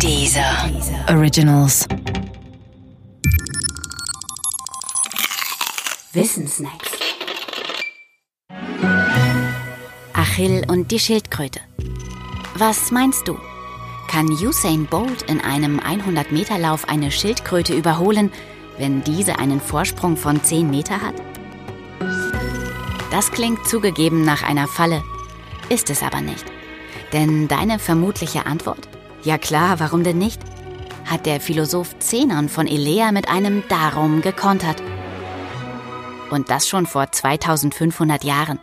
Dieser Originals. Wissensnacks. Achill und die Schildkröte. Was meinst du? Kann Usain Bolt in einem 100-Meter-Lauf eine Schildkröte überholen, wenn diese einen Vorsprung von 10 Meter hat? Das klingt zugegeben nach einer Falle, ist es aber nicht. Denn deine vermutliche Antwort? Ja klar, warum denn nicht? Hat der Philosoph Zenon von Elea mit einem Darum gekontert. Und das schon vor 2500 Jahren.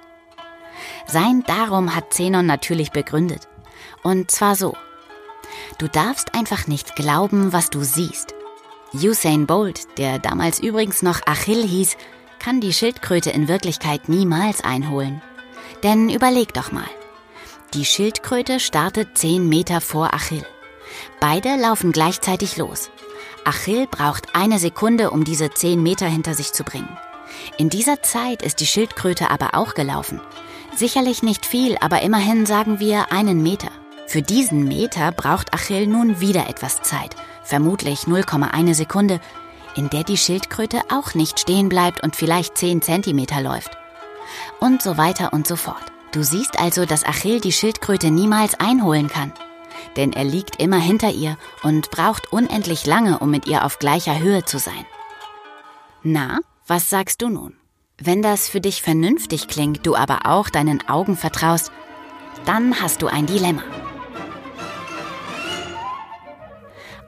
Sein Darum hat Zenon natürlich begründet. Und zwar so. Du darfst einfach nicht glauben, was du siehst. Usain Bolt, der damals übrigens noch Achill hieß, kann die Schildkröte in Wirklichkeit niemals einholen. Denn überleg doch mal. Die Schildkröte startet 10 Meter vor Achill. Beide laufen gleichzeitig los. Achill braucht eine Sekunde, um diese 10 Meter hinter sich zu bringen. In dieser Zeit ist die Schildkröte aber auch gelaufen. Sicherlich nicht viel, aber immerhin sagen wir einen Meter. Für diesen Meter braucht Achill nun wieder etwas Zeit, vermutlich 0,1 Sekunde, in der die Schildkröte auch nicht stehen bleibt und vielleicht 10 Zentimeter läuft. Und so weiter und so fort. Du siehst also, dass Achill die Schildkröte niemals einholen kann. Denn er liegt immer hinter ihr und braucht unendlich lange, um mit ihr auf gleicher Höhe zu sein. Na, was sagst du nun? Wenn das für dich vernünftig klingt, du aber auch deinen Augen vertraust, dann hast du ein Dilemma.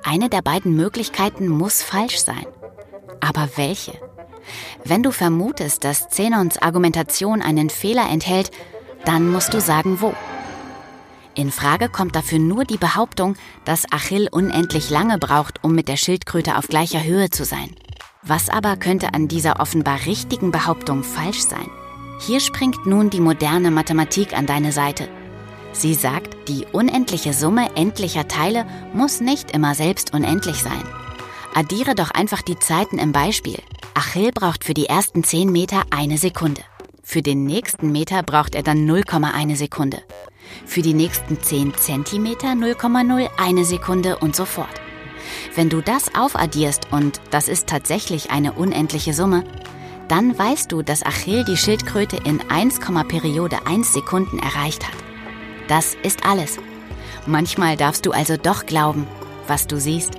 Eine der beiden Möglichkeiten muss falsch sein. Aber welche? Wenn du vermutest, dass Zenons Argumentation einen Fehler enthält, dann musst du sagen, wo. In Frage kommt dafür nur die Behauptung, dass Achill unendlich lange braucht, um mit der Schildkröte auf gleicher Höhe zu sein. Was aber könnte an dieser offenbar richtigen Behauptung falsch sein? Hier springt nun die moderne Mathematik an deine Seite. Sie sagt, die unendliche Summe endlicher Teile muss nicht immer selbst unendlich sein. Addiere doch einfach die Zeiten im Beispiel. Achill braucht für die ersten 10 Meter eine Sekunde. Für den nächsten Meter braucht er dann 0,1 Sekunde. Für die nächsten 10 Zentimeter 0,01 Sekunde und so fort. Wenn du das aufaddierst und das ist tatsächlich eine unendliche Summe, dann weißt du, dass Achill die Schildkröte in 1, Periode 1 Sekunden erreicht hat. Das ist alles. Manchmal darfst du also doch glauben, was du siehst.